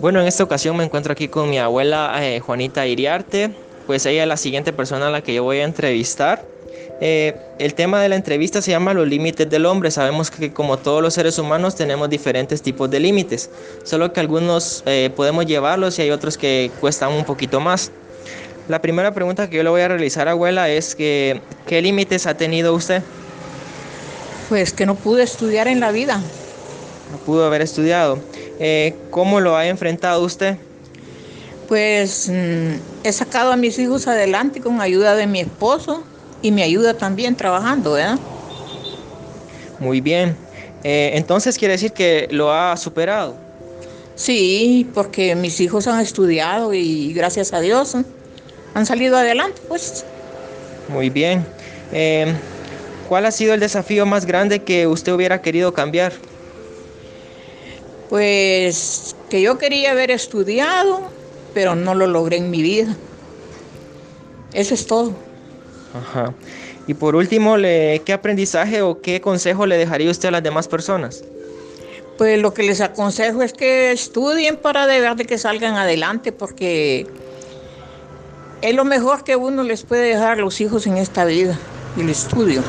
Bueno, en esta ocasión me encuentro aquí con mi abuela eh, Juanita Iriarte, pues ella es la siguiente persona a la que yo voy a entrevistar. Eh, el tema de la entrevista se llama los límites del hombre. Sabemos que como todos los seres humanos tenemos diferentes tipos de límites, solo que algunos eh, podemos llevarlos y hay otros que cuestan un poquito más. La primera pregunta que yo le voy a realizar, abuela, es que ¿qué límites ha tenido usted? Pues que no pude estudiar en la vida. No pudo haber estudiado. Eh, ¿Cómo lo ha enfrentado usted? Pues mm, he sacado a mis hijos adelante con ayuda de mi esposo y me ayuda también trabajando, ¿verdad? Muy bien. Eh, entonces quiere decir que lo ha superado. Sí, porque mis hijos han estudiado y gracias a Dios ¿eh? han salido adelante, pues. Muy bien. ¿Cuál ha sido el desafío más grande que usted hubiera querido cambiar? Pues que yo quería haber estudiado, pero no lo logré en mi vida. Eso es todo. Ajá. Y por último, ¿qué aprendizaje o qué consejo le dejaría usted a las demás personas? Pues lo que les aconsejo es que estudien para de verdad que salgan adelante, porque es lo mejor que uno les puede dejar a los hijos en esta vida, el estudio.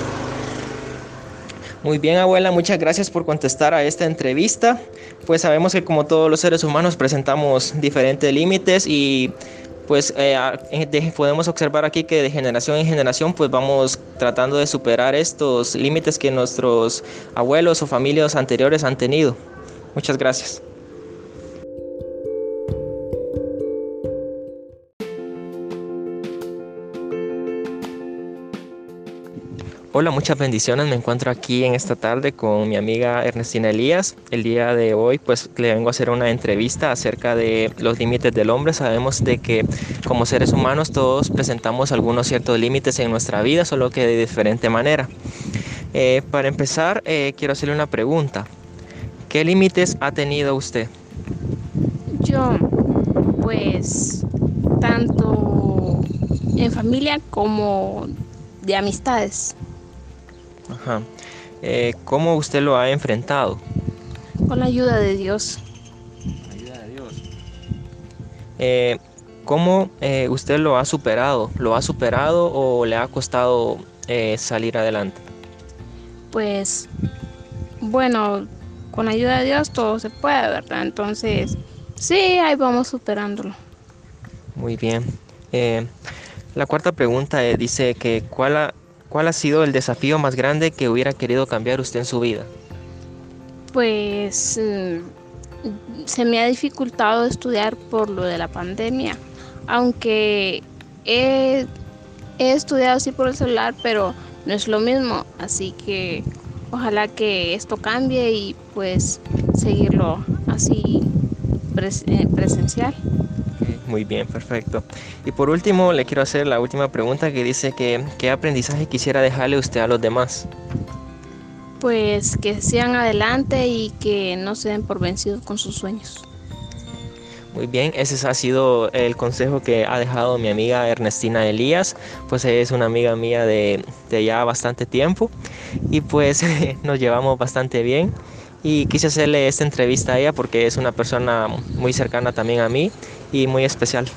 Muy bien, abuela, muchas gracias por contestar a esta entrevista. Pues sabemos que como todos los seres humanos presentamos diferentes límites y pues eh, podemos observar aquí que de generación en generación pues vamos tratando de superar estos límites que nuestros abuelos o familias anteriores han tenido. Muchas gracias. Hola, muchas bendiciones. Me encuentro aquí en esta tarde con mi amiga Ernestina Elías. El día de hoy pues le vengo a hacer una entrevista acerca de los límites del hombre. Sabemos de que como seres humanos todos presentamos algunos ciertos límites en nuestra vida, solo que de diferente manera. Eh, para empezar, eh, quiero hacerle una pregunta. ¿Qué límites ha tenido usted? Yo, pues, tanto en familia como de amistades. Ajá. Eh, ¿Cómo usted lo ha enfrentado? Con la ayuda de Dios. ayuda de Dios. Eh, ¿Cómo eh, usted lo ha superado? ¿Lo ha superado o le ha costado salir adelante? Pues, bueno, con la ayuda de Dios todo se puede, ¿verdad? Entonces, sí, ahí vamos superándolo. Muy bien. la cuarta pregunta dice que ¿cuál ha, ¿Cuál ha sido el desafío más grande que hubiera querido cambiar usted en su vida? Pues mm, se me ha dificultado estudiar por lo de la pandemia, aunque he, estudiado así por el celular, pero no es lo mismo, así que ojalá que esto cambie y pues seguirlo así eh, presencial. Muy bien, perfecto. Y por último, le quiero hacer la última pregunta que dice que qué aprendizaje quisiera dejarle usted a los demás. Pues que sean adelante y que no se den por vencidos con sus sueños. Muy bien, ese ha sido el consejo que ha dejado mi amiga Ernestina Elías, pues es una amiga mía de, de ya bastante tiempo y pues nos llevamos bastante bien y quise hacerle esta entrevista a ella porque es una persona muy cercana también a mí y muy especial.